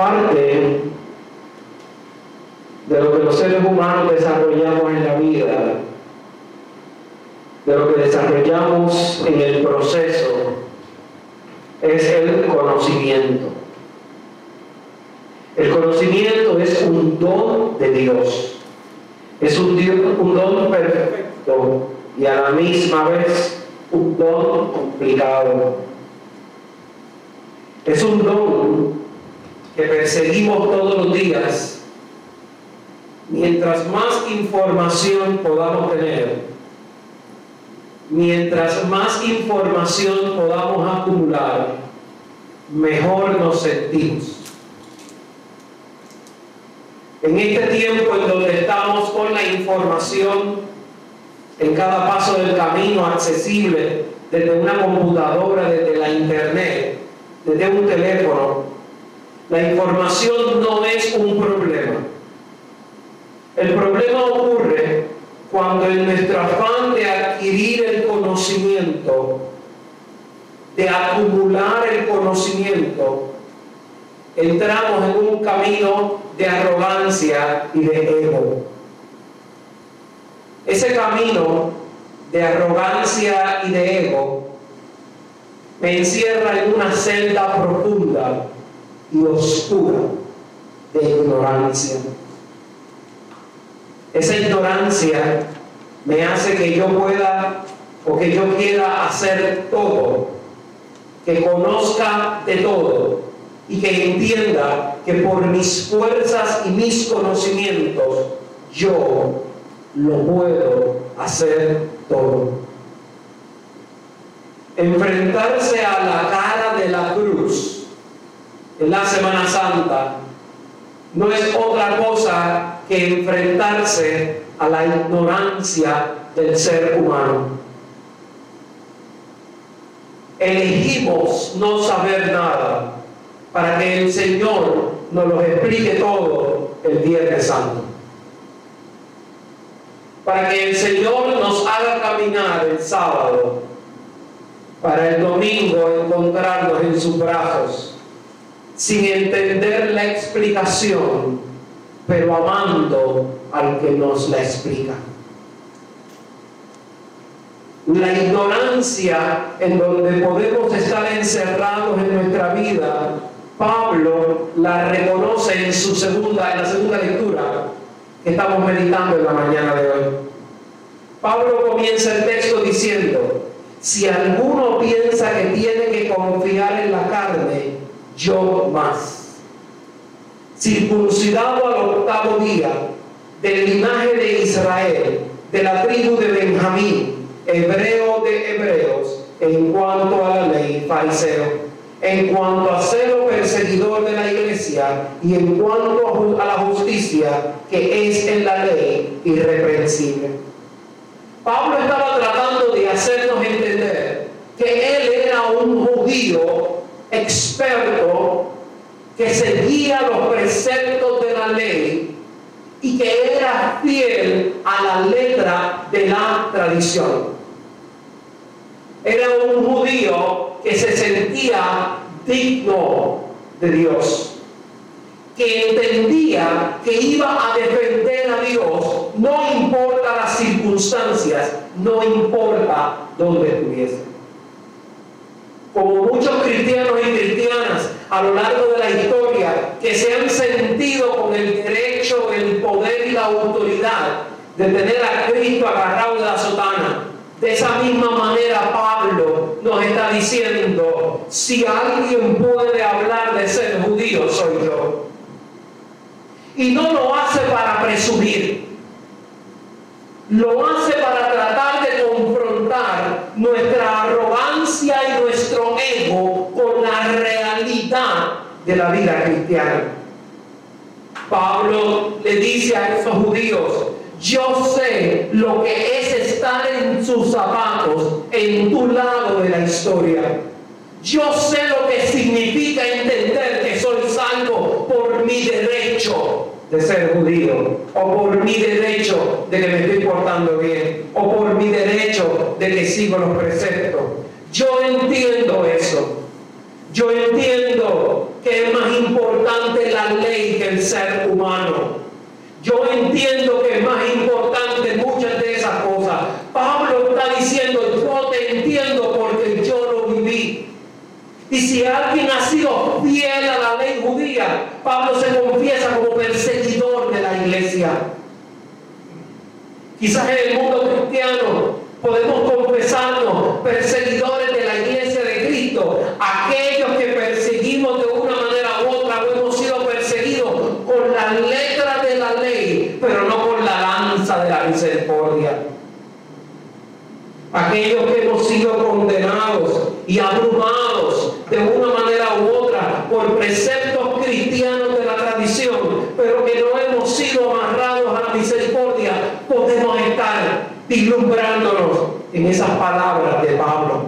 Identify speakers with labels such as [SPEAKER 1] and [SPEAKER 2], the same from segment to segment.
[SPEAKER 1] Parte de lo que los seres humanos desarrollamos en la vida, de lo que desarrollamos en el proceso, es el conocimiento. El conocimiento es un don de Dios. Es un, un don perfecto y a la misma vez un don complicado. Es un don que perseguimos todos los días. Mientras más información podamos tener, mientras más información podamos acumular, mejor nos sentimos. En este tiempo en donde estamos con la información en cada paso del camino accesible desde una computadora, desde la internet, desde un teléfono, la información no es un problema. El problema ocurre cuando en nuestro afán de adquirir el conocimiento, de acumular el conocimiento, entramos en un camino de arrogancia y de ego. Ese camino de arrogancia y de ego me encierra en una celda profunda y oscura de ignorancia. Esa ignorancia me hace que yo pueda o que yo quiera hacer todo, que conozca de todo y que entienda que por mis fuerzas y mis conocimientos yo lo puedo hacer todo. Enfrentarse a la cara de la cruz la Semana Santa no es otra cosa que enfrentarse a la ignorancia del ser humano. Elegimos no saber nada para que el Señor nos lo explique todo el Viernes Santo. Para que el Señor nos haga caminar el sábado, para el domingo encontrarnos en sus brazos, sin entender la explicación, pero amando al que nos la explica. La ignorancia en donde podemos estar encerrados en nuestra vida Pablo la reconoce en su segunda, en la segunda lectura que estamos meditando en la mañana de hoy. Pablo comienza el texto diciendo, si alguno piensa que tiene que confiar en la carne, yo más. Circuncidado al octavo día, del linaje de Israel, de la tribu de Benjamín, hebreo de hebreos, en cuanto a la ley, fariseo en cuanto a celo perseguidor de la iglesia y en cuanto a la justicia que es en la ley irreprensible. Pablo estaba tratando de hacernos entender que él era un judío experto que seguía los preceptos de la ley y que era fiel a la letra de la tradición. Era un judío que se sentía digno de Dios, que entendía que iba a defender a Dios, no importa las circunstancias, no importa dónde estuviese. Como muchos cristianos y cristianas a lo largo de la historia que se han sentido con el derecho, el poder y la autoridad de tener a Cristo agarrado de la sotana, de esa misma manera Pablo nos está diciendo, si alguien puede hablar de ser judío, soy yo. Y no lo hace para presumir, lo hace para tratar de confrontar nuestra arrogancia y nuestro ego de la vida cristiana. Pablo le dice a esos judíos, yo sé lo que es estar en sus zapatos, en tu lado de la historia. Yo sé lo que significa entender que soy salvo por mi derecho de ser judío, o por mi derecho de que me estoy portando bien, o por mi derecho de que sigo los preceptos. Yo entiendo eso. Yo entiendo que es más importante la ley que el ser humano. Yo entiendo que es más importante muchas de esas cosas. Pablo está diciendo, yo te entiendo porque yo lo viví. Y si alguien ha sido fiel a la ley judía, Pablo se confiesa como perseguidor de la iglesia. Quizás en el mundo cristiano podemos confesarnos perseguidores de la iglesia de Cristo, aquellos que perseguimos de una manera u otra o hemos sido perseguidos con la letra de la ley, pero no con la lanza de la misericordia. Aquellos que hemos sido condenados y abrumados de una manera u otra por preceptos cristianos de la tradición, pero que no hemos sido amarrados a la misericordia, podemos estar vislumbrándonos en esas palabras de Pablo.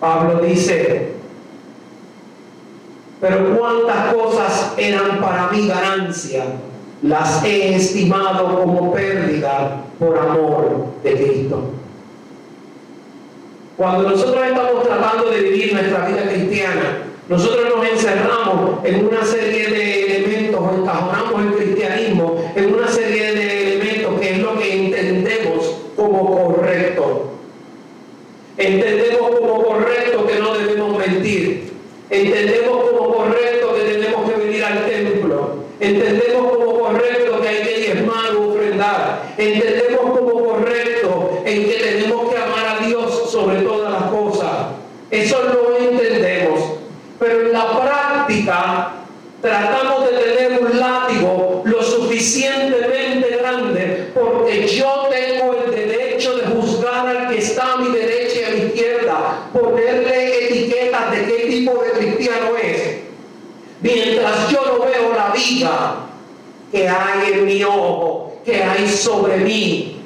[SPEAKER 1] Pablo dice, pero cuántas cosas eran para mí ganancia, las he estimado como pérdida por amor de Cristo. Cuando nosotros estamos tratando de vivir nuestra vida cristiana, nosotros nos encerramos en una serie de elementos encajonamos el cristianismo en una serie de elementos que es lo que entendemos como correcto. Entendemos como correcto que no debemos mentir. Entendemos como correcto que tenemos que venir al templo. Entendemos como correcto que hay que diezmar o ofrendar. Entendemos como correcto en que tenemos que amar a Dios sobre todas las cosas. Eso lo entendemos. Pero en la práctica tratamos de tener un látigo lo suficientemente grande porque yo tengo el derecho de juzgar al que está a mi derecha y a mi izquierda, ponerle etiquetas de qué tipo de cristiano es. Mientras yo no veo que hay en mi ojo, que hay sobre mí,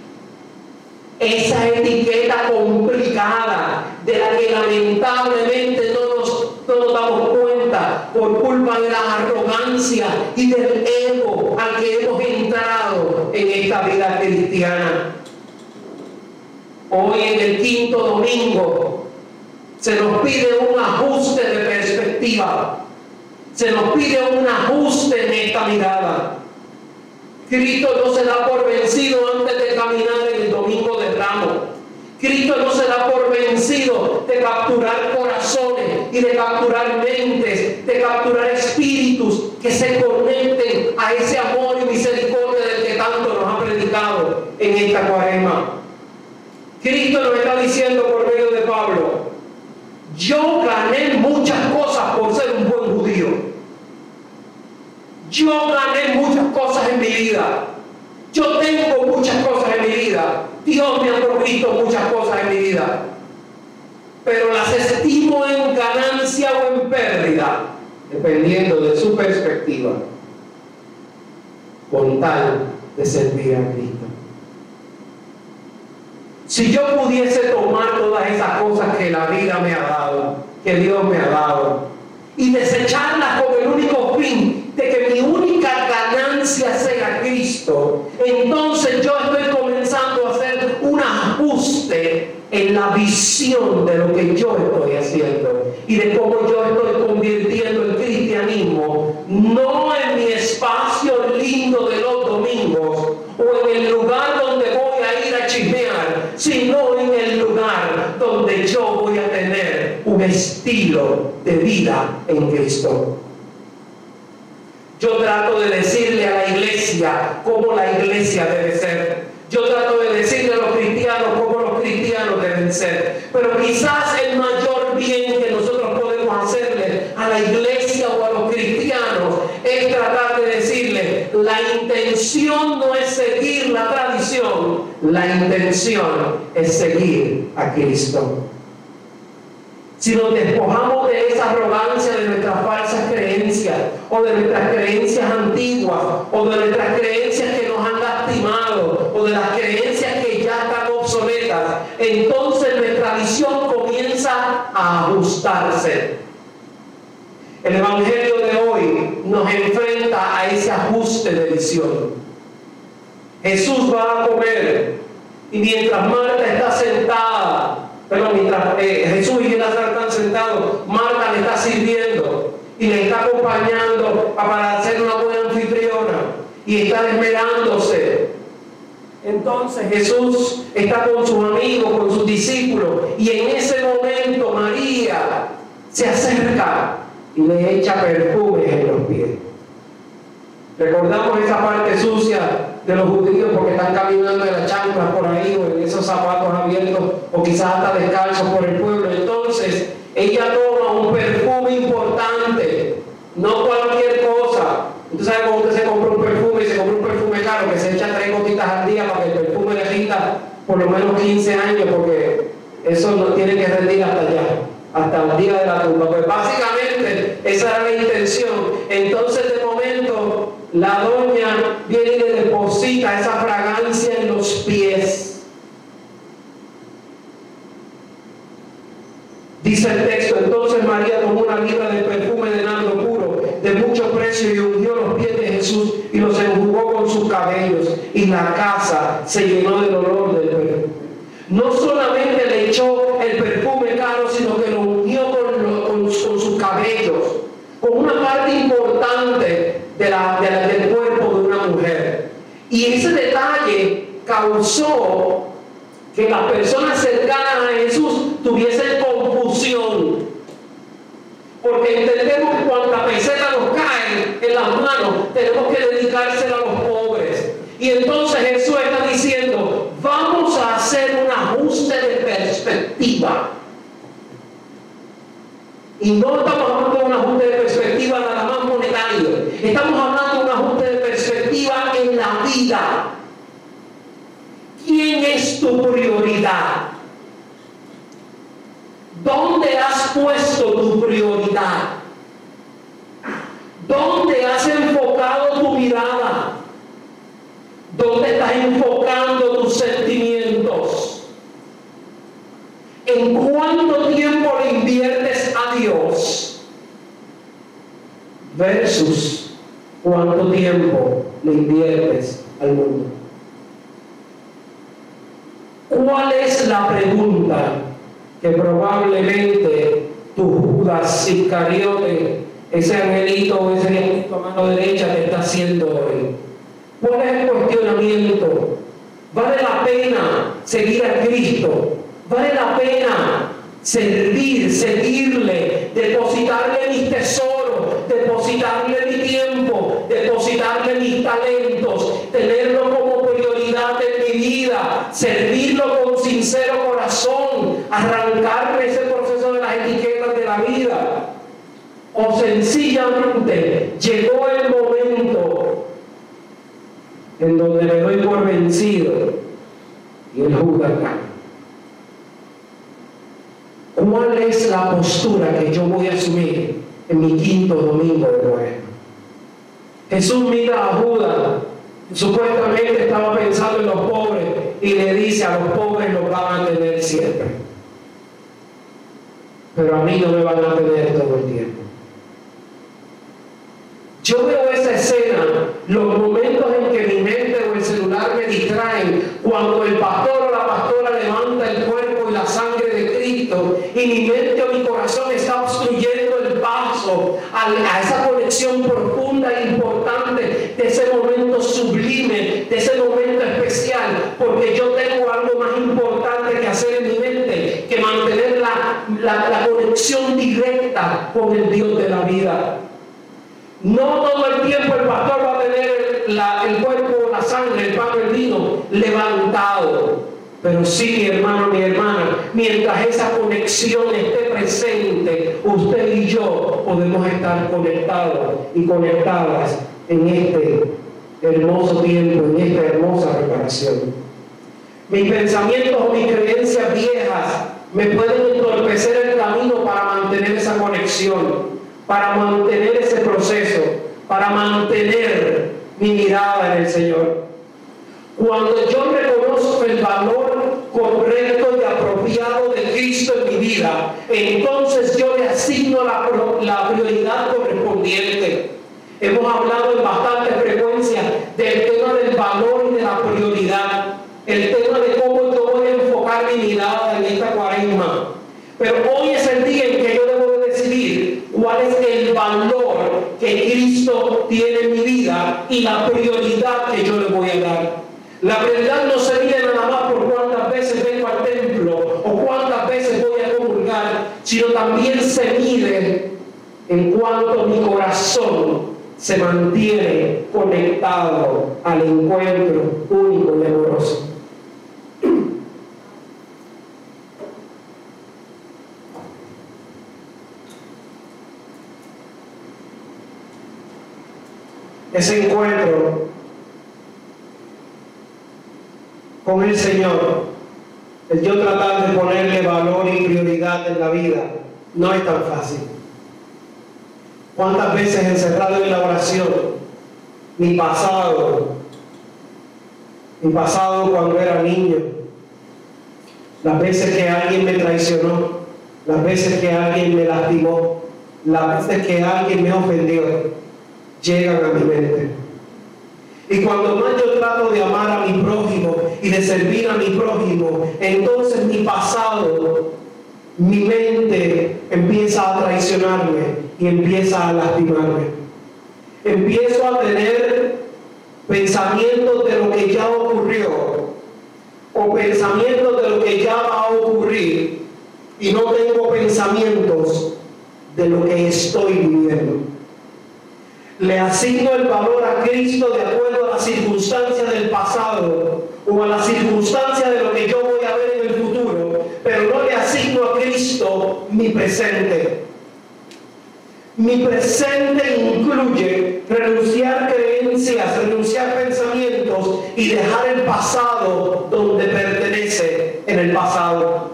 [SPEAKER 1] esa etiqueta complicada de la que lamentablemente no nos, no nos damos cuenta por culpa de la arrogancia y del ego al que hemos entrado en esta vida cristiana. Hoy en el quinto domingo se nos pide un ajuste de perspectiva, se nos pide un ajuste en esta mirada. Cristo no se da por vencido antes de caminar en el domingo de ramos. Cristo no se da por vencido de capturar corazones y de capturar mentes, de capturar espíritus que se conecten a ese amor y misericordia del que tanto nos ha predicado en esta cuarema. Cristo nos está diciendo por medio de Pablo, yo gané muchas cosas por ser un buen Yo gané muchas cosas en mi vida. Yo tengo muchas cosas en mi vida. Dios me ha provisto muchas cosas en mi vida. Pero las estimo en ganancia o en pérdida, dependiendo de su perspectiva, con tal de servir a Cristo. Si yo pudiese tomar todas esas cosas que la vida me ha dado, que Dios me ha dado, y desecharlas con el único fin de que mi única ganancia sea Cristo, entonces yo estoy comenzando a hacer un ajuste en la visión de lo que yo estoy haciendo y de cómo yo estoy convirtiendo el cristianismo no en mi espacio lindo de los domingos o en el lugar donde voy a ir a chismear, sino en el lugar donde yo voy a tener un estilo de vida en Cristo. Yo trato de decirle a la iglesia cómo la iglesia debe ser. Yo trato de decirle a los cristianos cómo los cristianos deben ser. Pero quizás el mayor bien que nosotros podemos hacerle a la iglesia o a los cristianos es tratar de decirle, la intención no es seguir la tradición, la intención es seguir a Cristo. Si nos despojamos de esa arrogancia de nuestras falsas creencias o de nuestras creencias antiguas o de nuestras creencias que nos han lastimado o de las creencias que ya están obsoletas, entonces nuestra visión comienza a ajustarse. El Evangelio de hoy nos enfrenta a ese ajuste de visión. Jesús va a comer y mientras Marta está sentada pero mientras eh, Jesús y Lázaro están sentados, Marta le está sirviendo y le está está acompañando para ser una buena anfitriona y está esmerándose. Entonces Jesús está con sus amigos, con sus discípulos, y en ese momento María se acerca y le echa perfumes en los pies. Recordamos esa parte sucia de los judíos porque están caminando en las chanclas por ahí o en esos zapatos abiertos o quizás hasta descalzos por el pueblo. Entonces, ella toma un perfume importante, no cualquier cosa. Usted sabe cuando usted se compra un perfume y se compra un perfume caro que se echa tres gotitas al día para que el perfume le rinda por lo menos 15 años porque eso no tiene que rendir hasta allá, hasta el día de la tumba. Pues básicamente esa era la intención. Entonces de momento la doña viene y le deposita esa fragancia en los pies Dice el texto, entonces María tomó una libra de perfume de nardo puro, de mucho precio, y ungió los pies de Jesús y los enjugó con sus cabellos, y la casa se llenó del olor del perfume. No solamente le echó el perfume caro, sino que lo ungió con, sus cabellos, con una parte importante de la, del cuerpo de una mujer. Y ese detalle causó que las personas cercanas a Jesús tuviesen porque entendemos que cuando la peseta nos cae en las manos, dedicársela a los pobres. Y entonces Jesús está diciendo, vamos a hacer un ajuste de perspectiva. Y no estamos hablando de un ajuste de perspectiva nada más monetario. Estamos hablando de un ajuste de perspectiva en la vida. ¿Quién es tu prioridad? ¿Dónde has puesto tu prioridad? ¿Dónde has enfocado tu mirada? ¿Dónde estás enfocando tus sentimientos? ¿En cuánto tiempo le inviertes a Dios? Versus cuánto tiempo le inviertes al mundo. ¿Cuál es la pregunta que probablemente tu Judas Iscariote, ese angelito o ese angelito a mano derecha te está haciendo hoy. ¿Cuál es el cuestionamiento? ¿Vale la pena seguir a Cristo? ¿Vale la pena servir, seguirle, depositarle mis tesoros, depositarle mi tiempo, depositarle mis talentos, tenerlo como prioridad en mi vida, servirlo con sincero corazón, arrancarme ese proceso de las etiquetas de la vida. O sencillamente llegó el momento en donde me doy por vencido y el Judas ¿Cuál es la postura que yo voy a asumir en mi quinto domingo de cuaresma? Jesús mira a Judas, supuestamente estaba pensando en los pobres y le dice a los pobres los van a tener siempre pero a mí no me van a tener todo el tiempo. Yo veo esa escena, los momentos en que mi mente o el celular me distraen, cuando el pastor o la pastora levanta el cuerpo y la sangre de Cristo y mi mente o mi corazón está obstruyendo el paso a, esa conexión profunda e importante de ese momento sublime, de ese momento especial, porque yo tengo algo más importante que hacer en mi mente que mantener la, conexión directa con el Dios de la vida. No todo el tiempo el pastor va a tener el cuerpo, la sangre, el pan, el vino levantado. Pero sí, mi hermano, mi hermana, mientras esa conexión esté presente, usted y yo podemos estar conectados y conectadas en este hermoso tiempo, en esta hermosa preparación. Mis pensamientos o mis creencias viejas me pueden entorpecer el camino para mantener esa conexión, para mantener ese proceso, para mantener mi mirada en el Señor. Cuando yo reconozco el valor correcto y apropiado de Cristo en mi vida, entonces yo le asigno la, la prioridad correspondiente. Hemos hablado en bastante frecuencia del tema del valor y de la prioridad, el tema de cómo yo voy a enfocar mi mirada en esta cuaresma. Pero hoy es el día en que yo debo decidir cuál es el valor y la prioridad que yo le voy a dar. La prioridad no se mide nada más por cuántas veces vengo al templo o cuántas veces voy a comulgar, sino también se mide en cuanto mi corazón se mantiene conectado al encuentro único y amoroso. Ese encuentro con el Señor, el yo tratar de ponerle valor y prioridad en la vida, no es tan fácil. ¿Cuántas veces encerrado en la oración, mi pasado, mi pasado cuando era niño, las veces que alguien me traicionó, las veces que alguien me lastimó, las veces que alguien me ofendió, llegan a mi mente. Y cuando más yo trato de amar a mi prójimo y de servir a mi prójimo, entonces mi pasado, mi mente empieza a traicionarme y empieza a lastimarme. Empiezo a tener pensamientos de lo que ya ocurrió o pensamientos de lo que ya va a ocurrir y no tengo pensamientos de lo que estoy viviendo. Le asigno el valor a Cristo de acuerdo a las circunstancias del pasado o a las circunstancias de lo que yo voy a ver en el futuro, pero no le asigno a Cristo mi presente. Mi presente incluye renunciar creencias, renunciar pensamientos y dejar el pasado donde pertenece en el pasado.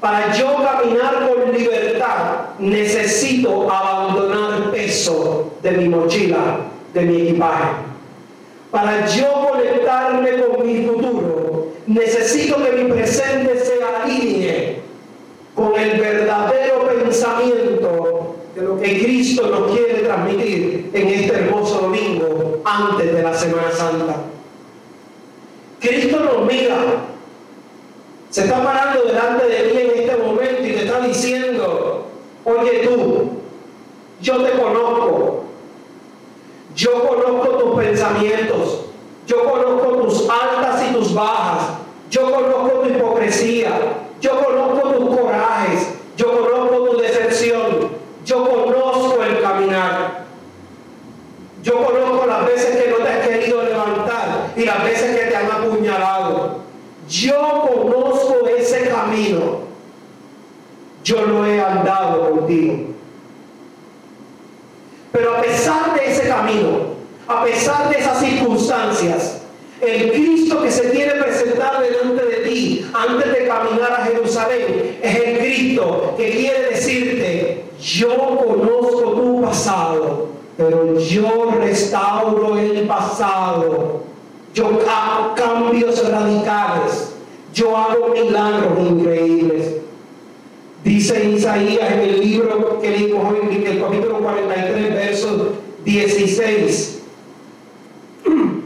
[SPEAKER 1] Para yo caminar con libertad necesito abandonar de mi mochila, de mi equipaje. Para yo conectarme con mi futuro necesito que mi presente se alinee con el verdadero pensamiento de lo que Cristo nos quiere transmitir en este hermoso domingo antes de la Semana Santa. Cristo nos mira, se está parando delante de mí en este momento y te está diciendo, oye tú, yo te conozco, yo conozco tus pensamientos, yo conozco tus altas y tus bajas, yo conozco tu hipocresía, yo conozco tus corajes, yo conozco tu decepción, yo conozco el caminar. Yo conozco las veces que no te has querido levantar y las veces que te han apuñalado. Yo conozco ese camino. Yo lo he andado contigo. Pero a pesar de ese camino, a pesar de esas circunstancias, el Cristo que se quiere presentar delante de ti antes de caminar a Jerusalén es el Cristo que quiere decirte, yo conozco tu pasado, pero yo restauro el pasado. Yo cambios radicales. Yo hago milagros increíbles. Dice Isaías en el libro que leímos hoy, en el capítulo 43, verso 16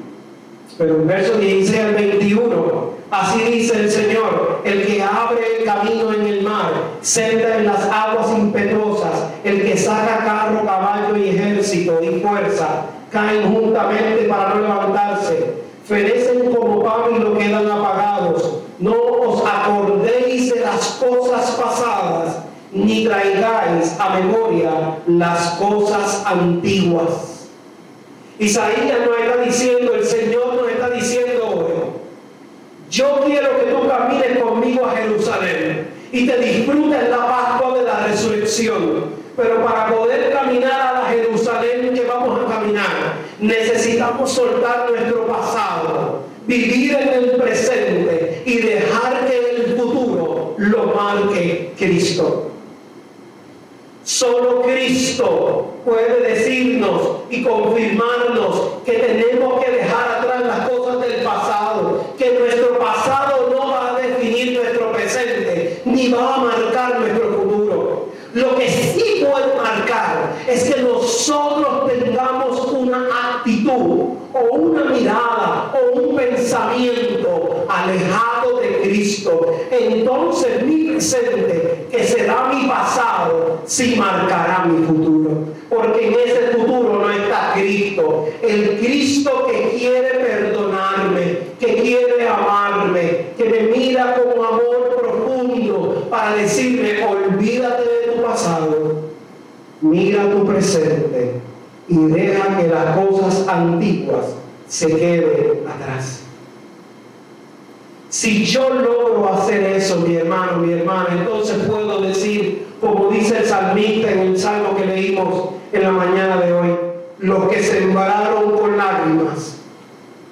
[SPEAKER 1] pero en verso 16 al 21, así dice el Señor, el que abre el camino en el mar, senda en las aguas impetuosas, el que saca carro, caballo y ejército y fuerza, caen juntamente para no levantarse, fenecen y lo quedan apagados. No os acordéis de las cosas pasadas, ni traigáis a memoria las cosas antiguas. Isaías nos está diciendo, el Señor nos está diciendo hoy, yo quiero que tú camines conmigo a Jerusalén y te disfrutes la Pascua de la resurrección. Pero para poder caminar a la Jerusalén que vamos a caminar, necesitamos soltar nuestro pasado, vivir en el presente y dejar que el futuro lo marque Cristo. Solo Cristo puede decirnos y confirmarnos que tenemos que dejar atrás las cosas del pasado, que nuestro pasado no va a definir nuestro presente, ni va a marcar nuestro futuro. Lo que sí puede marcar es que nosotros tengamos una actitud o una mirada un pensamiento alejado de Cristo. Entonces mi presente, que será mi pasado, sí marcará mi futuro. porque en ese futuro no está Cristo. El Cristo que quiere perdonarme, que quiere amarme, que me mira con amor profundo para decirme, olvídate de tu pasado, mira tu presente y deja que las cosas antiguas se queden atrás. Si yo logro hacer eso, mi hermano, mi hermana, entonces puedo decir, como dice el salmista en el salmo que leímos en la mañana de hoy, los que sembraron con lágrimas,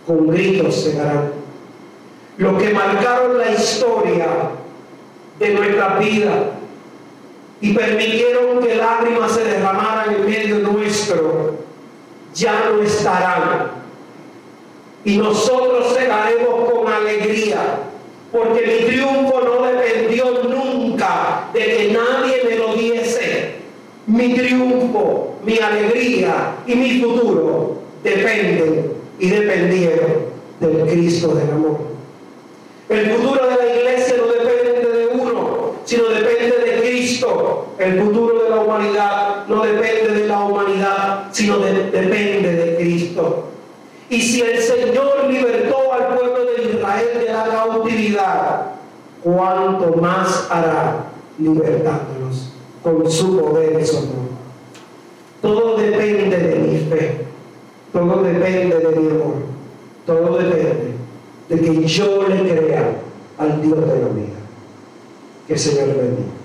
[SPEAKER 1] con gritos segarán. Los que marcaron la historia de nuestra vida y permitieron que lágrimas se derramaran en medio nuestro, ya no estarán. Y nosotros cegaremos con alegría, porque mi triunfo no dependió nunca de que nadie me lo diese. Mi triunfo, mi alegría y mi futuro dependen y dependieron del Cristo del amor. El futuro de la iglesia no depende de uno, sino depende de Cristo. El futuro de la humanidad no depende de la humanidad, sino depende de Cristo. Y si el Señor libertó al pueblo de Israel de la cautividad, cuánto más hará libertándolos con su poder y su amor. Todo depende de mi fe, todo depende de mi amor, todo depende de que yo le crea al Dios de la vida. Que el Señor le bendiga.